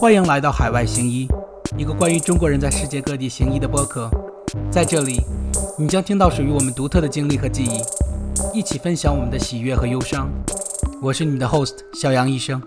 欢迎来到海外行医，一个关于中国人在世界各地行医的播客。在这里，你将听到属于我们独特的经历和记忆，一起分享我们的喜悦和忧伤。我是你们的 host 小杨医生。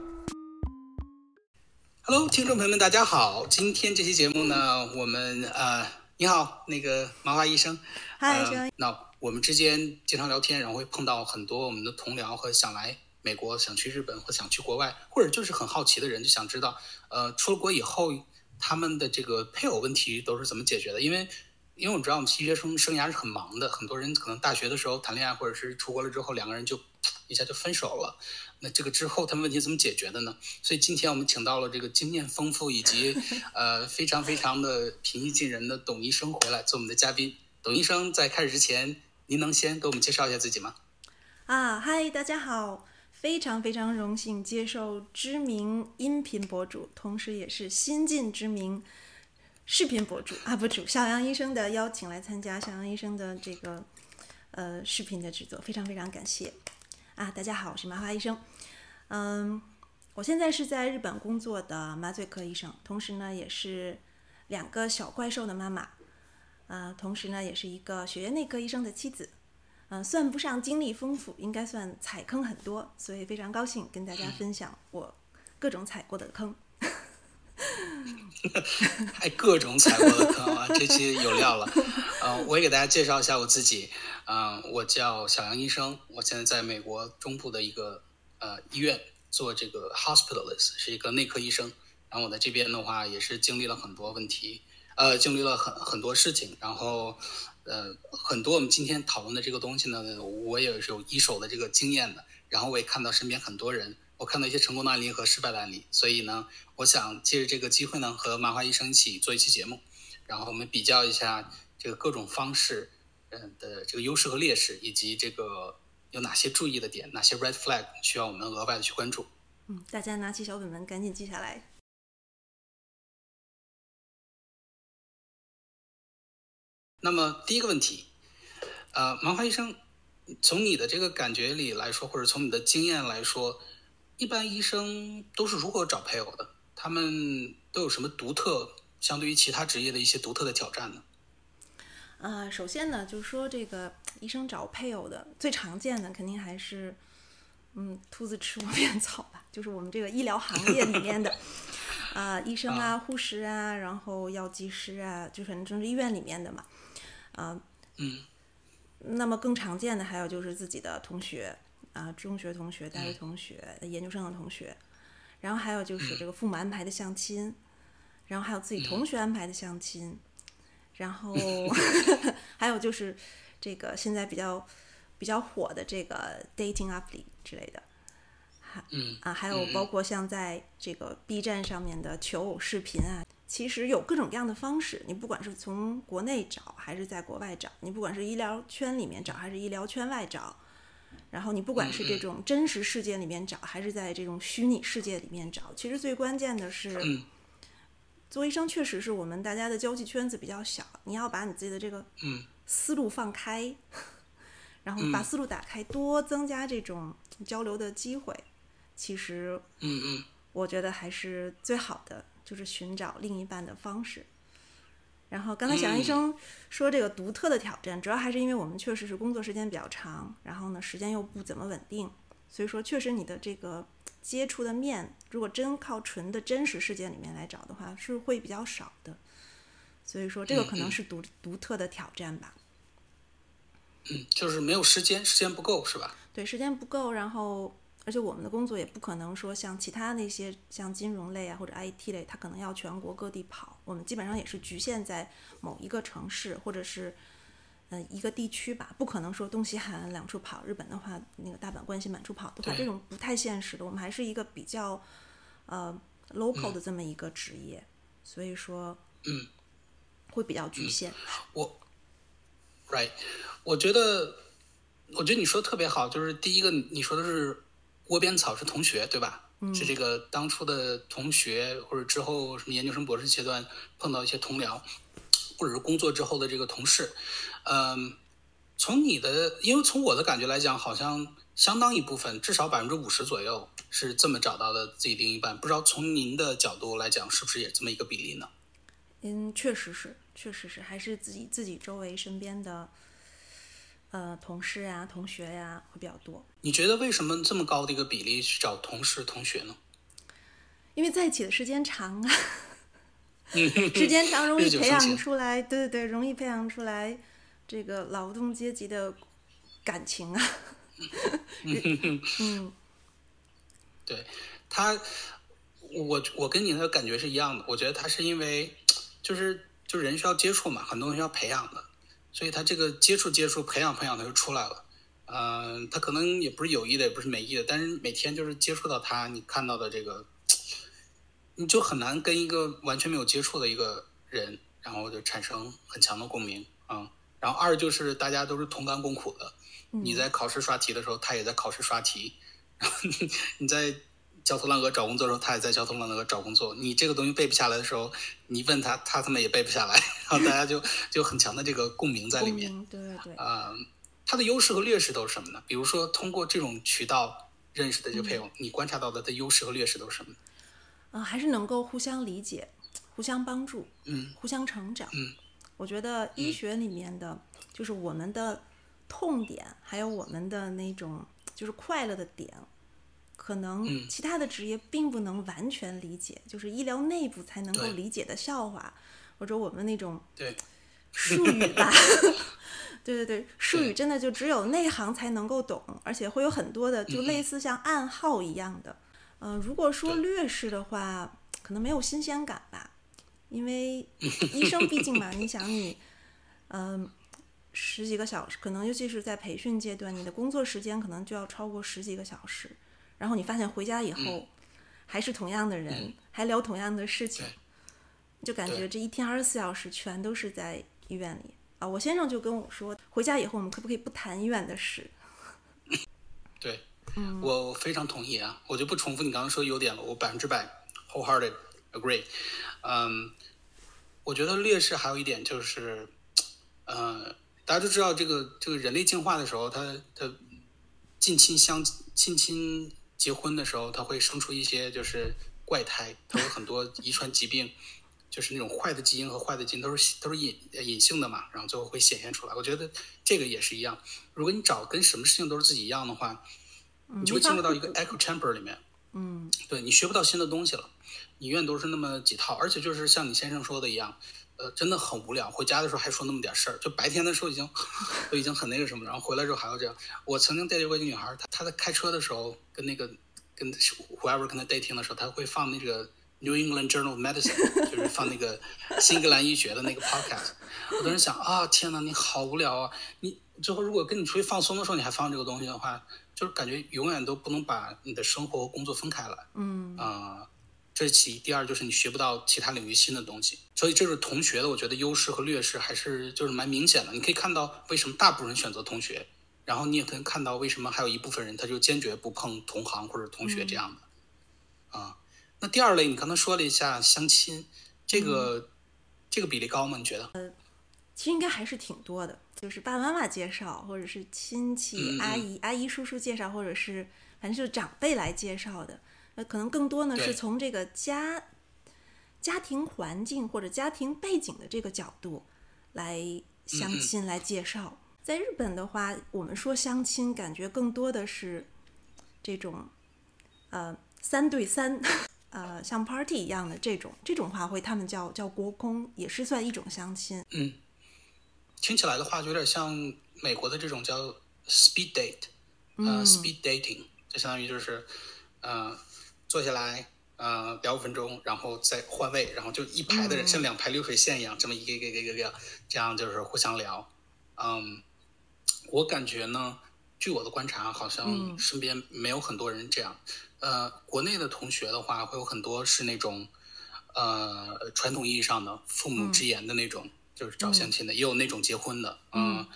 Hello，听众朋友们，大家好。今天这期节目呢，我们呃，你好，那个麻花医生。嗨，小杨。那我们之间经常聊天，然后会碰到很多我们的同僚和想来。美国想去日本或想去国外，或者就是很好奇的人，就想知道，呃，出了国以后，他们的这个配偶问题都是怎么解决的？因为，因为我们知道我们医学生生涯是很忙的，很多人可能大学的时候谈恋爱，或者是出国了之后，两个人就 一下就分手了。那这个之后他们问题怎么解决的呢？所以今天我们请到了这个经验丰富以及 呃非常非常的平易近人的董医生回来做我们的嘉宾。董医生在开始之前，您能先给我们介绍一下自己吗？啊，嗨，大家好。非常非常荣幸接受知名音频博主，同时也是新晋知名视频博主 UP 主小杨医生的邀请来参加小杨医生的这个呃视频的制作，非常非常感谢啊！大家好，我是麻花医生，嗯，我现在是在日本工作的麻醉科医生，同时呢也是两个小怪兽的妈妈，呃，同时呢也是一个血液内科医生的妻子。嗯，算不上经历丰富，应该算踩坑很多，所以非常高兴跟大家分享我各种踩过的坑。还各种踩过的坑啊，这期有料了。呃，我也给大家介绍一下我自己。嗯，我叫小杨医生，我现在在美国中部的一个呃医院做这个 hospitalist，是一个内科医生。然后我在这边的话，也是经历了很多问题，呃，经历了很很多事情，然后。呃，很多我们今天讨论的这个东西呢，我也是有一手的这个经验的。然后我也看到身边很多人，我看到一些成功的案例和失败的案例。所以呢，我想借着这个机会呢，和麻花医生一起做一期节目，然后我们比较一下这个各种方式，嗯的这个优势和劣势，以及这个有哪些注意的点，哪些 red flag 需要我们额外的去关注。嗯，大家拿起小本本，赶紧记下来。那么第一个问题，呃，麻花医生，从你的这个感觉里来说，或者从你的经验来说，一般医生都是如何找配偶的？他们都有什么独特，相对于其他职业的一些独特的挑战呢？啊，首先呢，就是说这个医生找配偶的最常见的，肯定还是，嗯，兔子吃窝边草吧，就是我们这个医疗行业里面的，啊，医生啊，护士啊，然后药剂师啊，就反正就是医院里面的嘛。啊，嗯，那么更常见的还有就是自己的同学啊，中学同学、大学同学、研究生的同学，然后还有就是这个父母安排的相亲，然后还有自己同学安排的相亲，然后 还有就是这个现在比较比较火的这个 dating app 之类的，还啊，还有包括像在这个 B 站上面的求偶视频啊。其实有各种各样的方式，你不管是从国内找还是在国外找，你不管是医疗圈里面找还是医疗圈外找，然后你不管是这种真实世界里面找还是在这种虚拟世界里面找，其实最关键的是，做医生确实是我们大家的交际圈子比较小，你要把你自己的这个思路放开，然后把思路打开，多增加这种交流的机会，其实，嗯嗯，我觉得还是最好的。就是寻找另一半的方式。然后刚才小杨医生说这个独特的挑战，主要还是因为我们确实是工作时间比较长，然后呢时间又不怎么稳定，所以说确实你的这个接触的面，如果真靠纯的真实世界里面来找的话，是会比较少的。所以说这个可能是独独特的挑战吧。嗯，就是没有时间，时间不够是吧？对，时间不够，然后。而且我们的工作也不可能说像其他那些像金融类啊或者 IT 类，它可能要全国各地跑。我们基本上也是局限在某一个城市或者是嗯一个地区吧，不可能说东西海岸两处跑。日本的话，那个大阪、关西满处跑的话，这种不太现实的。我们还是一个比较呃 local 的这么一个职业，所以说嗯会比较局限。我 right，我觉得我觉得你说的特别好，就是第一个你说的是。窝边草是同学对吧？是这个当初的同学，或者之后什么研究生、博士阶段碰到一些同僚，或者是工作之后的这个同事。嗯，从你的，因为从我的感觉来讲，好像相当一部分，至少百分之五十左右是这么找到的自己另一半。不知道从您的角度来讲，是不是也这么一个比例呢？嗯，确实是，确实是，还是自己自己周围身边的，呃，同事呀、同学呀会比较多。你觉得为什么这么高的一个比例去找同事、同学呢？因为在一起的时间长啊，时间长容易培养出来，对对对，容易培养出来这个劳动阶级的感情啊。嗯，对他，我我跟你的感觉是一样的。我觉得他是因为。就是就人需要接触嘛，很多人需要培养的，所以他这个接触接触培养培养他就出来了。嗯，他可能也不是有意的，也不是没意的，但是每天就是接触到他，你看到的这个，你就很难跟一个完全没有接触的一个人，然后就产生很强的共鸣啊。然后二就是大家都是同甘共苦的，你在考试刷题的时候，他也在考试刷题，然 后你在。焦头烂额找工作的时候，他也在焦头烂额找工作。你这个东西背不下来的时候，你问他，他他妈也背不下来。然后大家就 就很强的这个共鸣在里面。对对。啊，他的优势和劣势都是什么呢？比如说，通过这种渠道认识的这个配偶，你观察到的的优势和劣势都是什么？啊，还是能够互相理解、互相帮助、嗯，互相成长。嗯，我觉得医学里面的，就是我们的痛点，还有我们的那种就是快乐的点。可能其他的职业并不能完全理解，就是医疗内部才能够理解的笑话，或者我们那种 术语吧。对对对，术语真的就只有内行才能够懂，而且会有很多的，就类似像暗号一样的。嗯，如果说劣势的话，可能没有新鲜感吧，因为医生毕竟嘛，你想你，嗯，十几个小时，可能尤其是在培训阶段，你的工作时间可能就要超过十几个小时。然后你发现回家以后，还是同样的人，还聊同样的事情，就感觉这一天二十四小时全都是在医院里啊！我先生就跟我说，回家以后我们可不可以不谈医院的事？对，我非常同意啊！我就不重复你刚刚说优点了，我百分之百 wholehearted agree。嗯，我觉得劣势还有一点就是，呃，大家都知道这个这个人类进化的时候，它它近亲相近亲。结婚的时候，他会生出一些就是怪胎，他有很多遗传疾病，就是那种坏的基因和坏的基因都是都是隐隐性的嘛，然后最后会显现出来。我觉得这个也是一样，如果你找跟什么事情都是自己一样的话，你就会进入到一个 echo chamber 里面。嗯，对你学不到新的东西了，你永远都是那么几套，而且就是像你先生说的一样。呃，真的很无聊。回家的时候还说那么点事儿，就白天的时候已经 都已经很那个什么，然后回来之后还要这样。我曾经带过一个女孩，她她在开车的时候跟那个跟 whoever 跟她 dating 的时候，她会放那个 New England Journal of Medicine，就是放那个新英格兰医学的那个 podcast。我当时想啊，天呐，你好无聊啊！你最后如果跟你出去放松的时候，你还放这个东西的话，就是感觉永远都不能把你的生活和工作分开来。嗯啊。这是其一，第二就是你学不到其他领域新的东西，所以这是同学的，我觉得优势和劣势还是就是蛮明显的。你可以看到为什么大部分人选择同学，然后你也可以看到为什么还有一部分人他就坚决不碰同行或者同学这样的。啊，那第二类你刚才说了一下相亲，这个这个比例高吗？你觉得？呃，其实应该还是挺多的，就是爸爸妈妈介绍，或者是亲戚阿姨阿姨叔叔介绍，或者是反正就是长辈来介绍的。那可能更多呢，是从这个家家庭环境或者家庭背景的这个角度来相亲来介绍。在日本的话，我们说相亲，感觉更多的是这种呃三对三，呃像 party 一样的这种这种话会他们叫叫国空，也是算一种相亲。嗯，听起来的话就有点像美国的这种叫 speed date，呃 speed dating，就相当于就是呃。坐下来，呃，聊五分钟，然后再换位，然后就一排的人像两排流水线一样，这么一个一个一个一个，这样就是互相聊。嗯，我感觉呢，据我的观察，好像身边没有很多人这样。呃，国内的同学的话，会有很多是那种，呃，传统意义上的父母之言的那种，就是找相亲的，也有那种结婚的。嗯，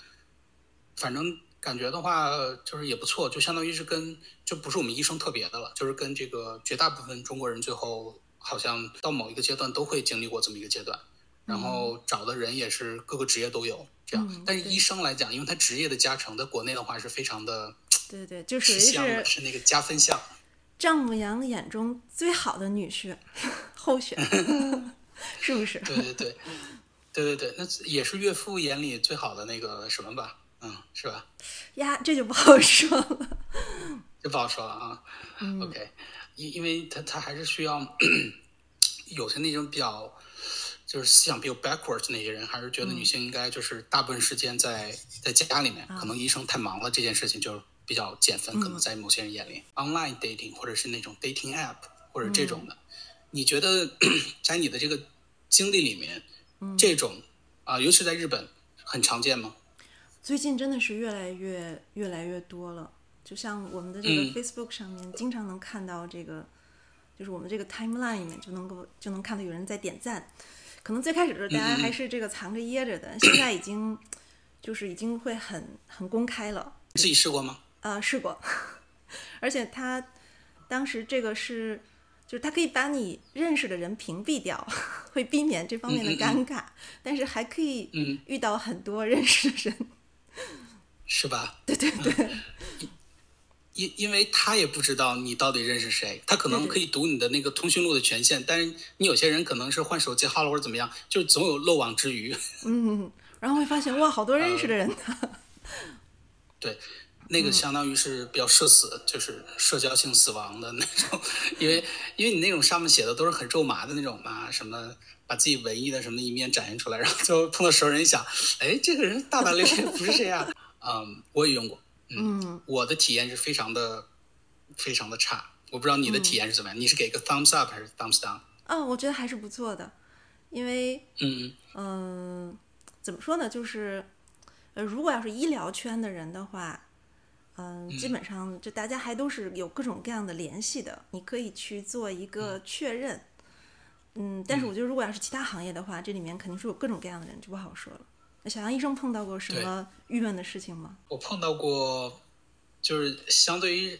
反正。感觉的话，就是也不错，就相当于是跟就不是我们医生特别的了，就是跟这个绝大部分中国人最后好像到某一个阶段都会经历过这么一个阶段，然后找的人也是各个职业都有这样。但是医生来讲，因为他职业的加成，在国内的话是非常的，对对，就是是是那个加分项。丈母娘眼中最好的女婿 候选，是不是？对对对，对对对，那也是岳父眼里最好的那个什么吧？嗯，是吧？呀，这就不好说了。这不好说了啊。OK，因因为他他还是需要 有些那种比较就是思想比较 backwards 那些人，还是觉得女性应该就是大部分时间在在家里面，可能医生太忙了，这件事情就比较减分。可能在某些人眼里，online dating 或者是那种 dating app 或者这种的，你觉得 在你的这个经历里面，这种啊，尤其在日本很常见吗？最近真的是越来越越来越多了。就像我们的这个 Facebook 上面，经常能看到这个，就是我们这个 timeline 里面就能够就能看到有人在点赞。可能最开始的时候大家还是这个藏着掖着的，现在已经就是已经会很很公开了。自己试过吗？呃，试过，而且他当时这个是，就是他可以把你认识的人屏蔽掉，会避免这方面的尴尬，但是还可以遇到很多认识的人，是吧？对对对。因因为他也不知道你到底认识谁，他可能可以读你的那个通讯录的权限，但是你有些人可能是换手机号了或者怎么样，就总有漏网之鱼。嗯，然后会发现哇，好多认识的人呢。对，那个相当于是比较社死，就是社交性死亡的那种，因为因为你那种上面写的都是很肉麻的那种嘛，什么把自己文艺的什么一面展现出来，然后最后碰到熟人一想，哎，这个人大大咧咧，不是这样。嗯，我也用过。嗯，我的体验是非常的，非常的差。我不知道你的体验是怎么样，你是给个 thumbs up 还是 thumbs down？嗯，我觉得还是不错的，因为嗯嗯，怎么说呢，就是呃，如果要是医疗圈的人的话，嗯，基本上就大家还都是有各种各样的联系的，你可以去做一个确认。嗯，但是我觉得如果要是其他行业的话，这里面肯定是有各种各样的人，就不好说了。那小杨医生碰到过什么郁闷的事情吗？我碰到过，就是相对于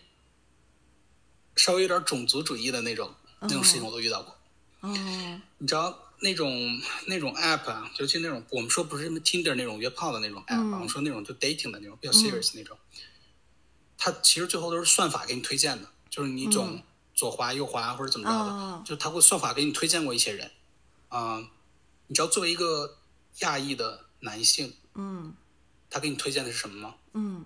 稍微有点种族主义的那种那种事情，我都遇到过。哦，你知道那种那种 app 啊，尤其那种我们说不是什么 Tinder 那种约炮的那种 app，我们说那种就 dating 的那种比较 serious 那种，它其实最后都是算法给你推荐的，就是你总左滑右滑或者怎么着的，就他会算法给你推荐过一些人。啊，你知道作为一个亚裔的。男性，嗯，他给你推荐的是什么吗？嗯，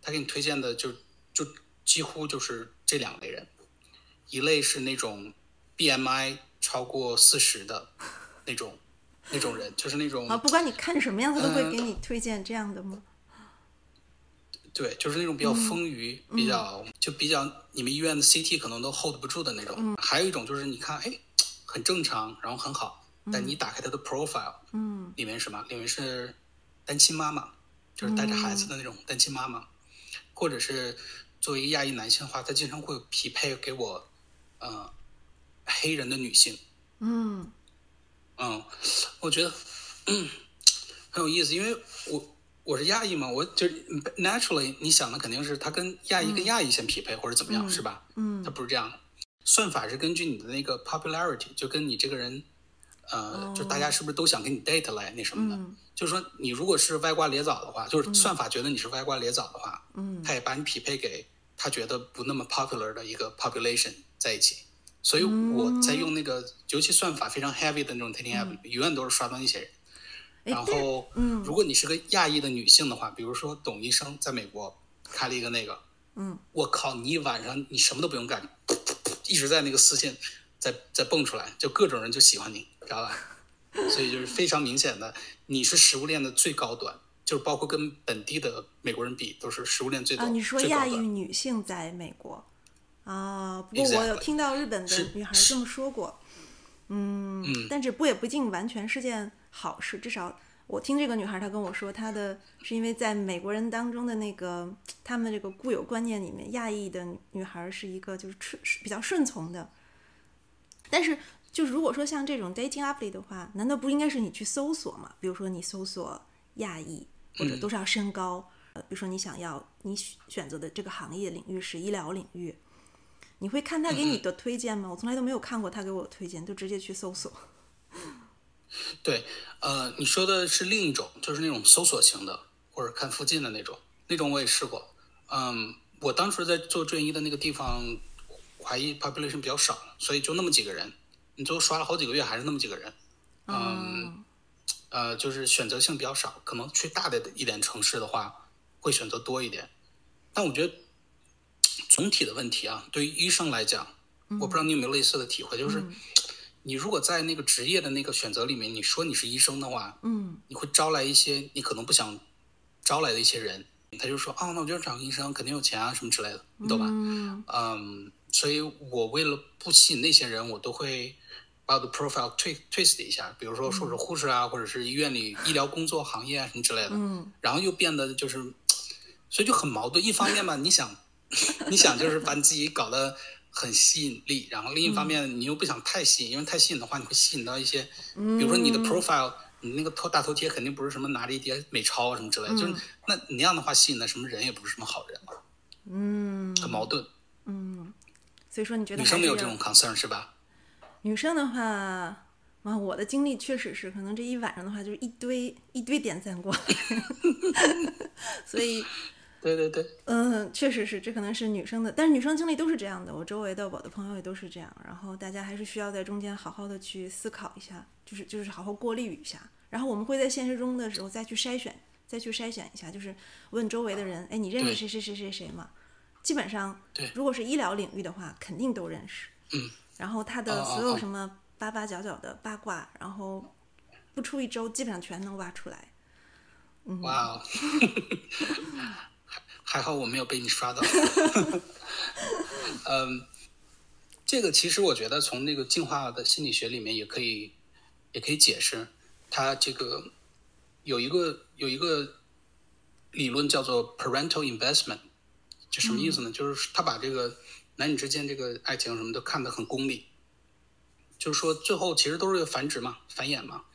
他给你推荐的就就几乎就是这两类人，一类是那种 BMI 超过四十的那种那种人，就是那种啊，不管你看什么样，他都会给你推荐这样的吗？对，就是那种比较丰腴，比较就比较你们医院的 CT 可能都 hold 不住的那种。还有一种就是你看，哎，很正常，然后很好。但你打开他的 profile，嗯，里面什么？里面是单亲妈妈，就是带着孩子的那种单亲妈妈，或者是作为一个亚裔男性的话，他经常会匹配给我，呃，黑人的女性，嗯，嗯，我觉得 很有意思，因为我我是亚裔嘛，我就 naturally 你想的肯定是他跟亚裔跟亚裔先匹配或者怎么样，是吧？嗯，他不是这样的，算法是根据你的那个 popularity，就跟你这个人。呃，就大家是不是都想跟你 date 来那什么的？就是说，你如果是歪瓜裂枣的话，就是算法觉得你是歪瓜裂枣的话，嗯，他也把你匹配给他觉得不那么 popular 的一个 population 在一起。所以我在用那个，尤其算法非常 heavy 的那种 dating app，永远都是刷到那些人。然后，嗯，如果你是个亚裔的女性的话，比如说董医生在美国开了一个那个，嗯，我靠，你一晚上你什么都不用干，一直在那个私信在在蹦出来，就各种人就喜欢你。知道吧？所以就是非常明显的，你是食物链的最高端，就是包括跟本地的美国人比，都是食物链最高。啊，你说亚裔女性在美国啊？不过我有听到日本的女孩这么说过。嗯，但是不也不尽完全是件好事。至少我听这个女孩她跟我说，她的是因为在美国人当中的那个他们这个固有观念里面，亚裔的女孩是一个就是顺比较顺从的，但是。就是如果说像这种 dating app 里的话，难道不应该是你去搜索吗？比如说你搜索亚裔，或者多少身高。呃，比如说你想要你选择的这个行业领域是医疗领域，你会看他给你的推荐吗？我从来都没有看过他给我推荐，就直接去搜索。对，呃，你说的是另一种，就是那种搜索型的，或者看附近的那种，那种我也试过。嗯，我当时在做转医的那个地方。怀疑 population 比较少，所以就那么几个人，你最后刷了好几个月还是那么几个人，嗯，呃，就是选择性比较少，可能去大的一点城市的话会选择多一点，但我觉得总体的问题啊，对于医生来讲，我不知道你有没有类似的体会，就是你如果在那个职业的那个选择里面，你说你是医生的话，嗯，你会招来一些你可能不想招来的一些人。他就说啊，那我就找个医生，肯定有钱啊，什么之类的，你懂吧？嗯，所以我为了不吸引那些人，我都会把我的 profile twist twist 一下，比如说说是护士啊，或者是医院里医疗工作行业啊什么之类的。嗯，然后又变得就是，所以就很矛盾。一方面吧，你想，你想就是把你自己搞得很吸引力，然后另一方面你又不想太吸引，因为太吸引的话，你会吸引到一些，比如说你的 profile。你那个头大头贴肯定不是什么拿着一叠美钞什么之类的，就是那你那样的话吸引的什么人也不是什么好人嘛，嗯，很矛盾，嗯，所以说你觉得女生没有这种 concern 是吧？女生的话，啊，我的经历确实是，可能这一晚上的话就是一堆一堆点赞过。来，所以，对对对，嗯，确实是，这可能是女生的，但是女生经历都是这样的，我周围的我的朋友也都是这样，然后大家还是需要在中间好好的去思考一下。就是就是好好过滤一下，然后我们会在现实中的时候再去筛选，再去筛选一下，就是问周围的人，哎，你认识谁谁谁谁谁吗？基本上，如果是医疗领域的话，肯定都认识。嗯。然后他的所有什么八八角角的八卦，然后不出一周，基本上全能挖出来。嗯。还好我没有被你刷到。嗯，这个其实我觉得从那个进化的心理学里面也可以。也可以解释，它这个有一个有一个理论叫做 parental investment，就什么意思呢？就是他把这个男女之间这个爱情什么都看得很功利，就是说最后其实都是繁殖嘛，繁衍嘛，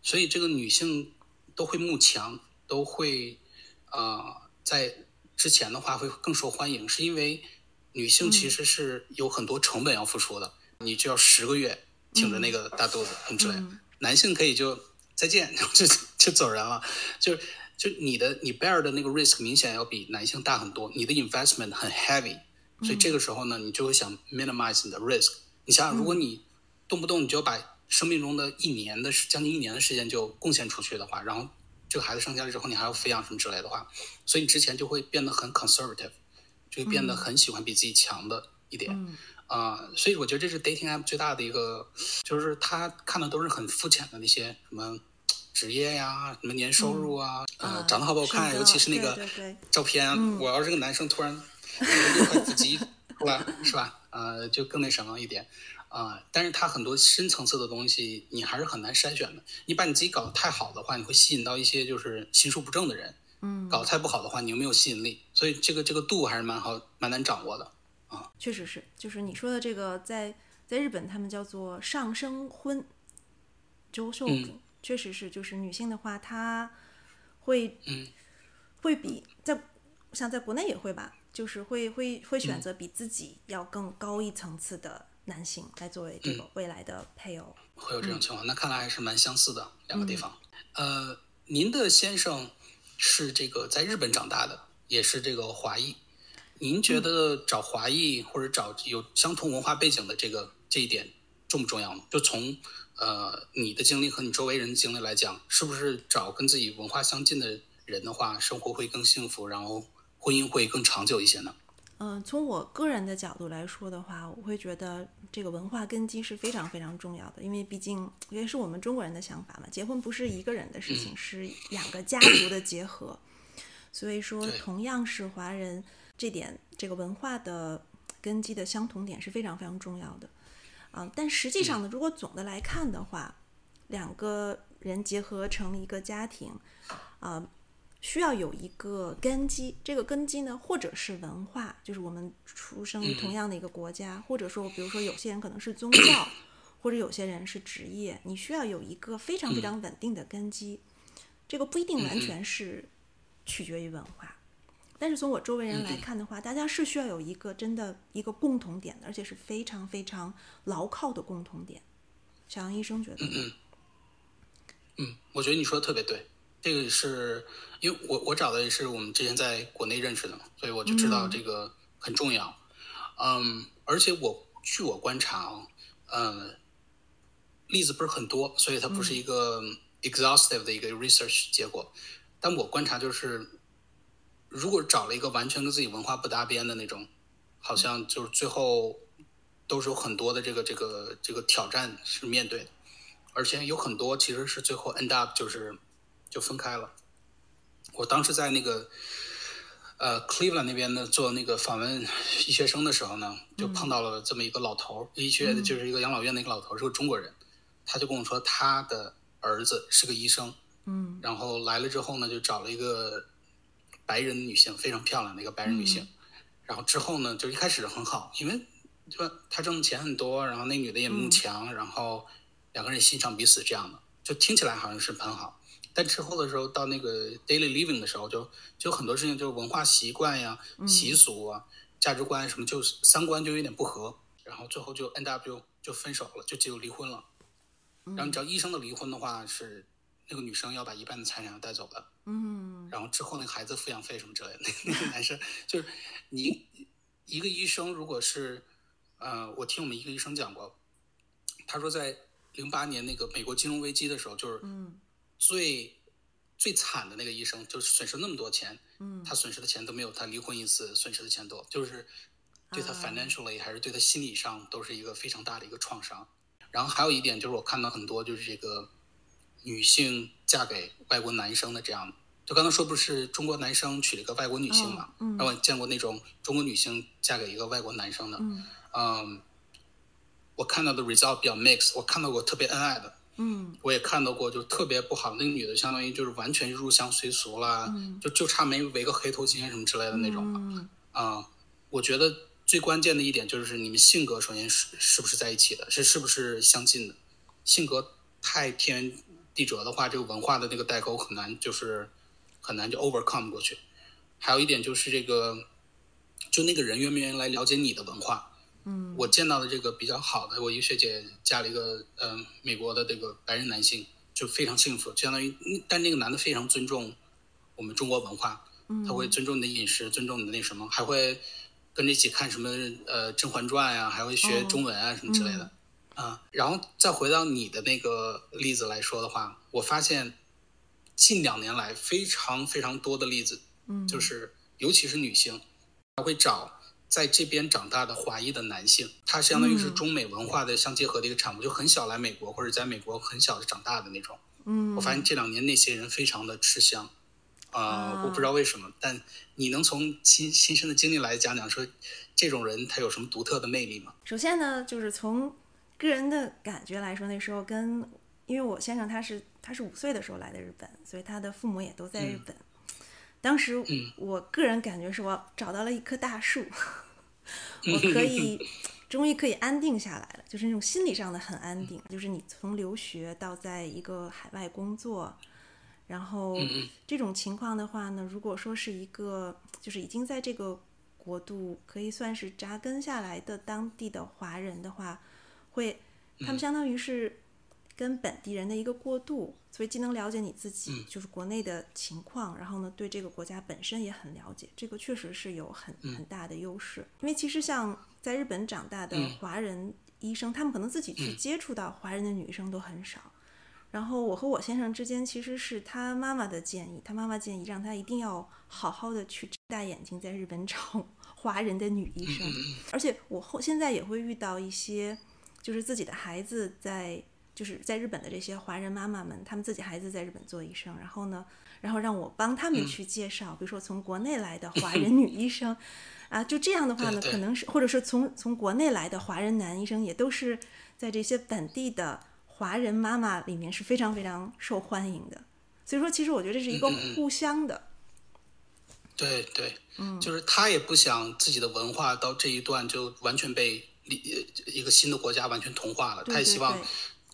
所以这个女性都会慕强，都会啊在之前的话会更受欢迎，是因为女性其实是有很多成本要付出的，你就要十个月。挺着那个大肚子，很之类。男性可以就再见，就就走人了。就就你的你 bear 的那个 risk 明显要比男性大很多，你的 investment 很 heavy，所以这个时候呢，你就会想 minimize 你的 risk。你想想，如果你动不动你就把生命中的一年的将近一年的时间就贡献出去的话，然后这个孩子生下来之后你还要抚养什么之类的话，所以你之前就会变得很 conservative，就会变得很喜欢比自己强的一点。啊，所以我觉得这是 dating app 最大的一个，就是他看的都是很肤浅的那些什么职业呀、什么年收入啊，呃，长得好不好看，尤其是那个照片。我要是个男生，突然六块腹肌出来，是吧？呃，就更那什么一点啊。但是它很多深层次的东西，你还是很难筛选的。你把你自己搞得太好的话，你会吸引到一些就是心术不正的人。嗯，搞得太不好的话，你又没有吸引力。所以这个这个度还是蛮好，蛮难掌握的啊。确实是，就是你说的这个，在在日本他们叫做上升婚，周秀确实是，就是女性的话，她会嗯会比在我想在国内也会吧，就是会会会选择比自己要更高一层次的男性来作为这个未来的配偶。会有这种情况，那看来还是蛮相似的两个地方。呃，您的先生是这个在日本长大的，也是这个华裔。您觉得找华裔或者找有相同文化背景的这个这一点重不重要呢？就从呃你的经历和你周围人的经历来讲，是不是找跟自己文化相近的人的话，生活会更幸福，然后婚姻会更长久一些呢？嗯，从我个人的角度来说的话，我会觉得这个文化根基是非常非常重要的，因为毕竟也是我们中国人的想法嘛，结婚不是一个人的事情，是两个家族的结合，所以说同样是华人。这点这个文化的根基的相同点是非常非常重要的，啊，但实际上呢，如果总的来看的话，两个人结合成一个家庭，啊，需要有一个根基。这个根基呢，或者是文化，就是我们出生于同样的一个国家，或者说，比如说有些人可能是宗教，或者有些人是职业，你需要有一个非常非常稳定的根基。这个不一定完全是取决于文化。但是从我周围人来看的话，大家是需要有一个真的一个共同点的，而且是非常非常牢靠的共同点。小杨医生觉得？嗯嗯，我觉得你说的特别对。这个是因为我我找的也是我们之前在国内认识的嘛，所以我就知道这个很重要。嗯，而且我据我观察啊，呃，例子不是很多，所以它不是一个 exhaustive 的一个 research 结果。但我观察就是，如果找了一个完全跟自己文化不搭边的那种，好像就是最后都是有很多的这个这个这个挑战是面对的，而且有很多其实是最后 end up 就是就分开了。我当时在那个。呃，Cleveland 那边呢，做那个访问医学生的时候呢，就碰到了这么一个老头儿，医学就是一个养老院的一个老头儿，是个中国人，他就跟我说他的儿子是个医生，嗯，然后来了之后呢，就找了一个白人女性，非常漂亮的一个白人女性，然后之后呢，就一开始很好，因为对吧，他挣的钱很多，然后那女的也慕强，然后两个人欣赏彼此，这样的，就听起来好像是很好。但之后的时候，到那个 daily living 的时候，就就很多事情，就是文化习惯呀、习俗啊、价值观什么，就三观就有点不合，然后最后就 end up 就就分手了，就就离婚了。然后你知道，医生的离婚的话是那个女生要把一半的财产要带走的。嗯。然后之后那个孩子抚养费什么之类的，那那个男生就是你一个医生，如果是呃，我听我们一个医生讲过，他说在零八年那个美国金融危机的时候，就是嗯。最最惨的那个医生，就是损失那么多钱，嗯，他损失的钱都没有他离婚一次损失的钱多，就是对他 financially 还是对他心理上都是一个非常大的一个创伤。然后还有一点就是，我看到很多就是这个女性嫁给外国男生的这样，就刚才说不是中国男生娶了一个外国女性嘛，嗯，然后我见过那种中国女性嫁给一个外国男生的，嗯，我看到的 result 比较 mix，我看到过特别恩爱的。嗯，我也看到过，就特别不好。那个女的相当于就是完全入乡随俗了，就就差没围个黑头巾什么之类的那种了。啊，我觉得最关键的一点就是你们性格首先是是不是在一起的，是是不是相近的。性格太天地折的话，这个文化的那个代沟很难，就是很难就 overcome 过去。还有一点就是这个，就那个人愿不愿意来了解你的文化。嗯，我见到的这个比较好的，我一个学姐嫁了一个嗯美国的这个白人男性，就非常幸福，相当于，但那个男的非常尊重我们中国文化，他会尊重你的饮食，尊重你的那什么，还会跟着一起看什么呃《甄嬛传》呀，还会学中文啊什么之类的，啊，然后再回到你的那个例子来说的话，我发现近两年来非常非常多的例子，嗯，就是尤其是女性，她会找。在这边长大的华裔的男性，他相当于是中美文化的相结合的一个产物，就很小来美国或者在美国很小就长大的那种。嗯，我发现这两年那些人非常的吃香，啊，我不知道为什么，但你能从亲亲身的经历来讲讲，说这种人他有什么独特的魅力吗？首先呢，就是从个人的感觉来说，那时候跟因为我先生他是他是五岁的时候来的日本，所以他的父母也都在日本。当时我个人感觉是我找到了一棵大树。我可以终于可以安定下来了，就是那种心理上的很安定。就是你从留学到在一个海外工作，然后这种情况的话呢，如果说是一个就是已经在这个国度可以算是扎根下来的当地的华人的话，会他们相当于是。跟本地人的一个过渡，所以既能了解你自己，就是国内的情况，然后呢，对这个国家本身也很了解，这个确实是有很很大的优势。因为其实像在日本长大的华人医生，他们可能自己去接触到华人的女生都很少。然后我和我先生之间，其实是他妈妈的建议，他妈妈建议让他一定要好好的去睁大眼睛在日本找 华人的女医生。而且我后现在也会遇到一些，就是自己的孩子在。就是在日本的这些华人妈妈们，他们自己孩子在日本做医生，然后呢，然后让我帮他们去介绍，比如说从国内来的华 人女医生，啊，就这样的话呢，可能是或者说从从国内来的华人男医生，也都是在这些本地的华人妈妈里面是非常非常受欢迎的。所以说，其实我觉得这是一个互相的。对对，嗯，就是他也不想自己的文化到这一段就完全被一一个新的国家完全同化了，他也希望。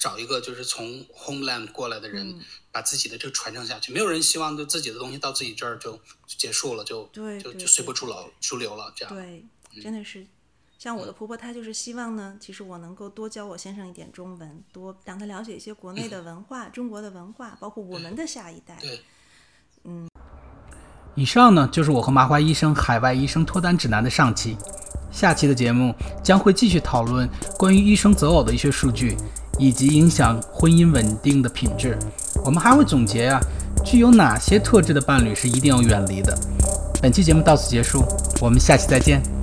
找一个就是从 homeland 过来的人，把自己的这个传承下去。没有人希望就自己的东西到自己这儿就结束了，就就就随波逐流，逐流了这样。对，真的是，像我的婆婆，她就是希望呢，其实我能够多教我先生一点中文，多让他了解一些国内的 文化、中国的文化，包括我们的下一代。对，嗯。以上呢就是我和麻花医生海外医生脱单指南的上期。下期的节目将会继续讨论关于医生择偶的一些数据，以及影响婚姻稳定的品质。我们还会总结啊，具有哪些特质的伴侣是一定要远离的。本期节目到此结束，我们下期再见。